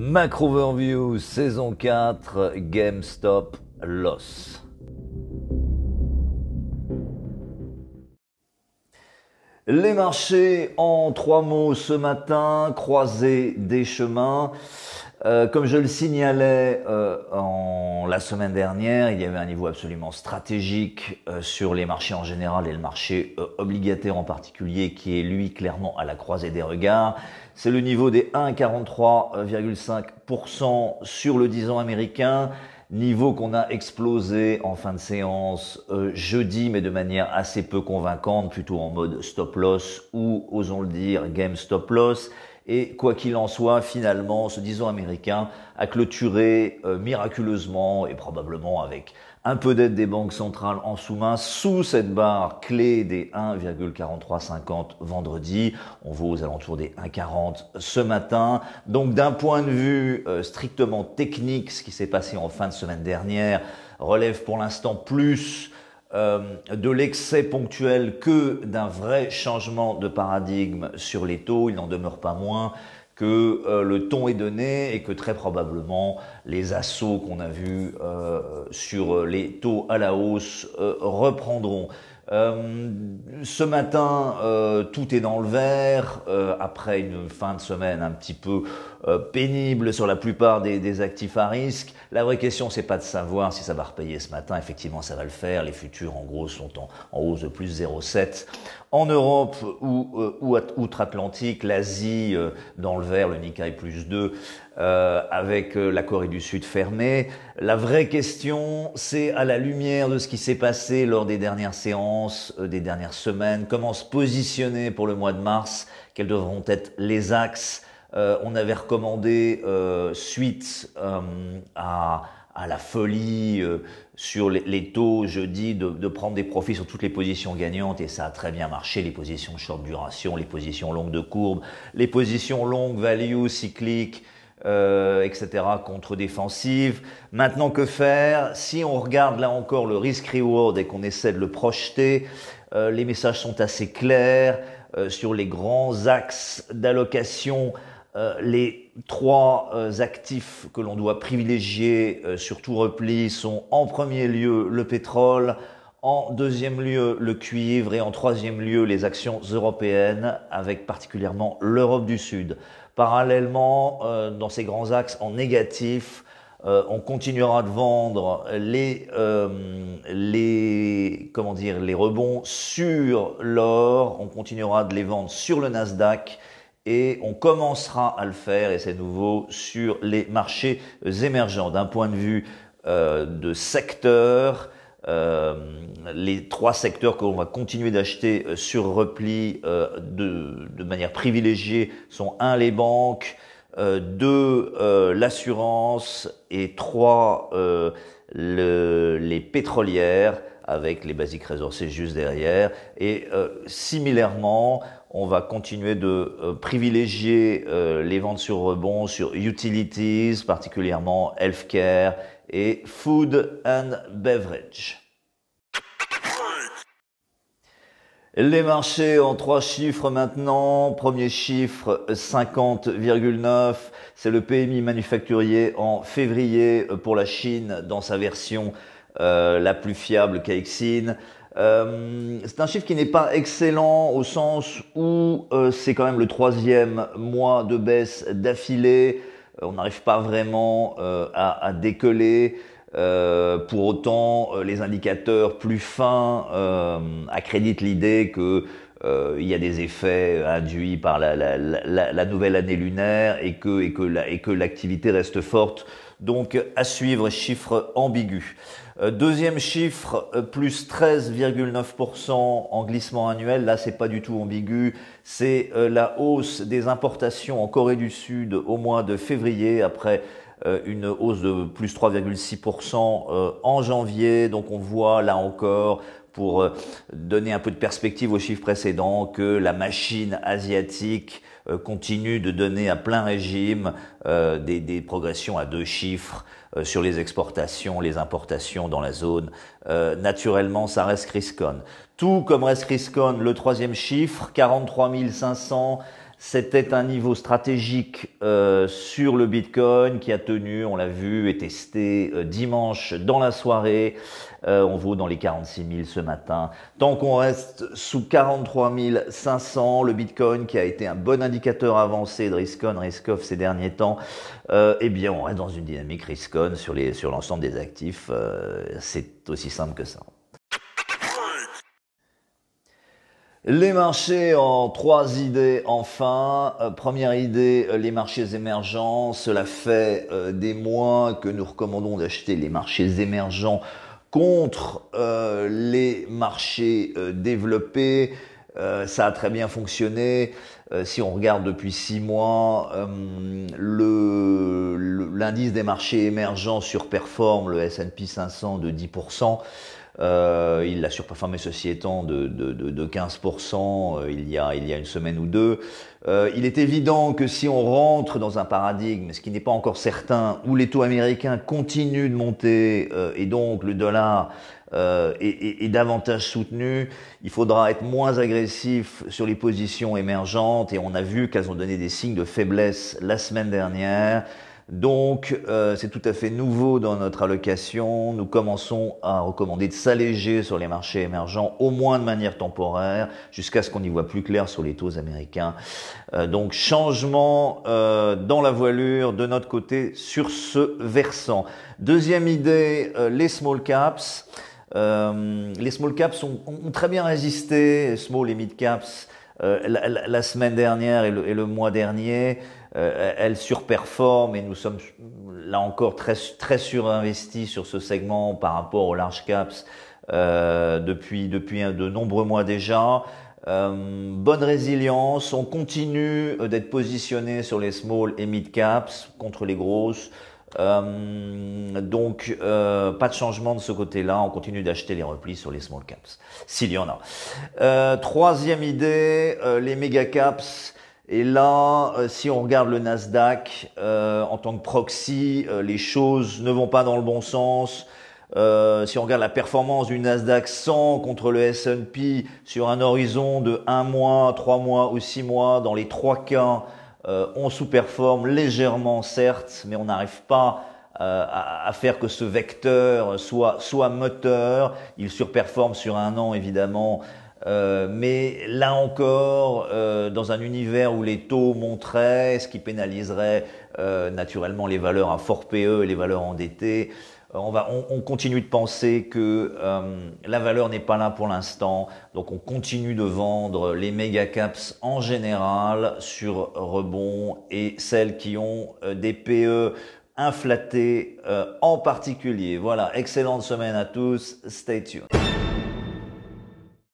Macro Overview saison 4 GameStop Loss. Les marchés en trois mots ce matin, croisés des chemins. Euh, comme je le signalais euh, en la semaine dernière, il y avait un niveau absolument stratégique euh, sur les marchés en général et le marché obligataire en particulier qui est lui clairement à la croisée des regards. C'est le niveau des 1,43,5% sur le 10 ans américain, niveau qu'on a explosé en fin de séance jeudi mais de manière assez peu convaincante, plutôt en mode stop loss ou osons le dire game stop loss. Et quoi qu'il en soit, finalement, ce disons américain a clôturé euh, miraculeusement et probablement avec un peu d'aide des banques centrales en sous-main sous cette barre clé des 1,4350 vendredi. On vaut aux alentours des 1,40 ce matin. Donc d'un point de vue euh, strictement technique, ce qui s'est passé en fin de semaine dernière relève pour l'instant plus euh, de l'excès ponctuel que d'un vrai changement de paradigme sur les taux. Il n'en demeure pas moins que euh, le ton est donné et que très probablement les assauts qu'on a vus euh, sur les taux à la hausse reprendront. Euh, ce matin, euh, tout est dans le vert, euh, après une fin de semaine un petit peu pénible sur la plupart des, des, actifs à risque. La vraie question, c'est pas de savoir si ça va repayer ce matin. Effectivement, ça va le faire. Les futurs, en gros, sont en, en hausse de plus 0,7. En Europe ou, ou outre-Atlantique, l'Asie dans le vert, le Nikkei plus 2, avec la Corée du Sud fermée. La vraie question, c'est à la lumière de ce qui s'est passé lors des dernières séances euh, des dernières semaines, comment se positionner pour le mois de mars, quels devront être les axes? Euh, on avait recommandé, euh, suite à, la folie sur les, taux jeudi, de, de, prendre des profits sur toutes les positions gagnantes, et ça a très bien marché, les positions short duration, les positions longues de courbe, les positions longues value, cycliques, euh, etc., contre-défensive. Maintenant, que faire? Si on regarde là encore le risk-reward et qu'on essaie de le projeter, euh, les messages sont assez clairs euh, sur les grands axes d'allocation. Les trois actifs que l'on doit privilégier sur tout repli sont en premier lieu le pétrole, en deuxième lieu le cuivre et en troisième lieu les actions européennes avec particulièrement l'Europe du Sud. Parallèlement, euh, dans ces grands axes en négatif, euh, on continuera de vendre euh, les, comment dire, les rebonds sur l'or, on continuera de les vendre sur le Nasdaq on commencera à le faire, et c'est nouveau, sur les marchés émergents. D'un point de vue de secteur, euh, les trois secteurs que l'on va continuer d'acheter euh, sur repli euh, de, manière privilégiée sont un les banques, deux l'assurance et trois le, les pétrolières avec les basiques c'est juste derrière. Et similairement, on va continuer de privilégier les ventes sur rebond sur utilities, particulièrement healthcare et Food and Beverage. Les marchés en trois chiffres maintenant. Premier chiffre 50,9. C'est le PMI manufacturier en février pour la Chine dans sa version euh, la plus fiable Caixin. Euh, c'est un chiffre qui n'est pas excellent au sens où euh, c'est quand même le troisième mois de baisse d'affilée. Euh, on n'arrive pas vraiment à, décoller. Pour autant, les indicateurs plus fins accréditent l'idée que il y a des effets induits par la, nouvelle année lunaire et que, et que, l'activité reste forte. Donc à suivre, chiffre ambigu. Euh, deuxième chiffre, euh, plus 13,9% en glissement annuel. Là, c'est pas du tout ambigu. C'est euh, la hausse des importations en Corée du Sud au mois de février après une hausse de plus 3,6% en janvier. Donc on voit là encore pour donner un peu de perspective aux chiffres précédents que la machine asiatique continue de donner à plein régime des, des progressions à deux chiffres euh, sur les exportations, les importations dans la zone. Euh, naturellement, ça reste Riscon. Tout comme reste Riscon, le troisième chiffre, 43 500, C'était un niveau stratégique euh, sur le Bitcoin qui a tenu, on l'a vu et testé euh, dimanche dans la soirée. Euh, on vaut dans les 46 000 ce matin. Tant qu'on reste sous 43 500, le Bitcoin qui a été un bon indicateur avancé de risk-on, risk-off ces derniers temps, eh bien on reste dans une dynamique les sur l'ensemble des actifs. C'est aussi simple que ça. Les marchés en trois idées enfin. Euh, première idée, euh, les marchés émergents. Cela fait euh, des mois que nous recommandons d'acheter les marchés émergents contre les marchés développés. ça a très bien fonctionné. Si on regarde depuis six mois, l'indice des marchés émergents surperforme le S&P 500 de 10%. Euh, il a surperformé ceci étant de, de, de, de 15% euh, il, y a, une semaine ou deux. Euh, il est évident que si on rentre dans un paradigme, ce qui n'est pas encore certain, où les taux américains continuent de monter euh, et donc le dollar euh, est, davantage soutenu, il faudra être moins agressif sur les positions émergentes et on a vu qu'elles ont donné des signes de faiblesse la semaine dernière. Donc, euh, c'est tout à fait nouveau dans notre allocation. Nous commençons à recommander de s'alléger sur les marchés émergents, au moins de manière temporaire, jusqu'à ce qu'on y voit plus clair sur les taux américains. Euh, donc, changement euh, dans la voilure de notre côté sur ce versant. Deuxième idée, les small caps. les small caps ont, ont, très bien résisté, small et mid caps, la, la, semaine dernière et le, et le mois dernier. Euh, elle surperforme et nous sommes là encore très, très surinvestis sur ce segment par rapport aux large caps euh, depuis, depuis de nombreux mois déjà. Euh, bonne résilience, on continue d'être positionné sur les small et mid caps contre les grosses. Euh, donc euh, pas de changement de ce côté-là, on continue d'acheter les replis sur les small caps, s'il y en a. Euh, troisième idée, les méga caps. Et là, si on regarde le Nasdaq en tant que proxy, les choses ne vont pas dans le bon sens. si on regarde la performance du Nasdaq 100 contre le S&P sur un horizon de 1 mois, 3 mois ou 6 mois, dans les trois cas, on sous-performe légèrement certes, mais on n'arrive pas à, à, faire que ce vecteur soit, soit moteur. Il surperforme sur un an évidemment euh, mais là encore, euh, dans un univers où les taux monteraient, ce qui pénaliserait euh, naturellement les valeurs à fort PE et les valeurs endettées, on, va, on, on continue de penser que la valeur n'est pas là pour l'instant, donc on continue de vendre les méga caps en général sur rebond et celles qui ont des PE inflatés en particulier. Voilà, excellente semaine à tous, stay tuned.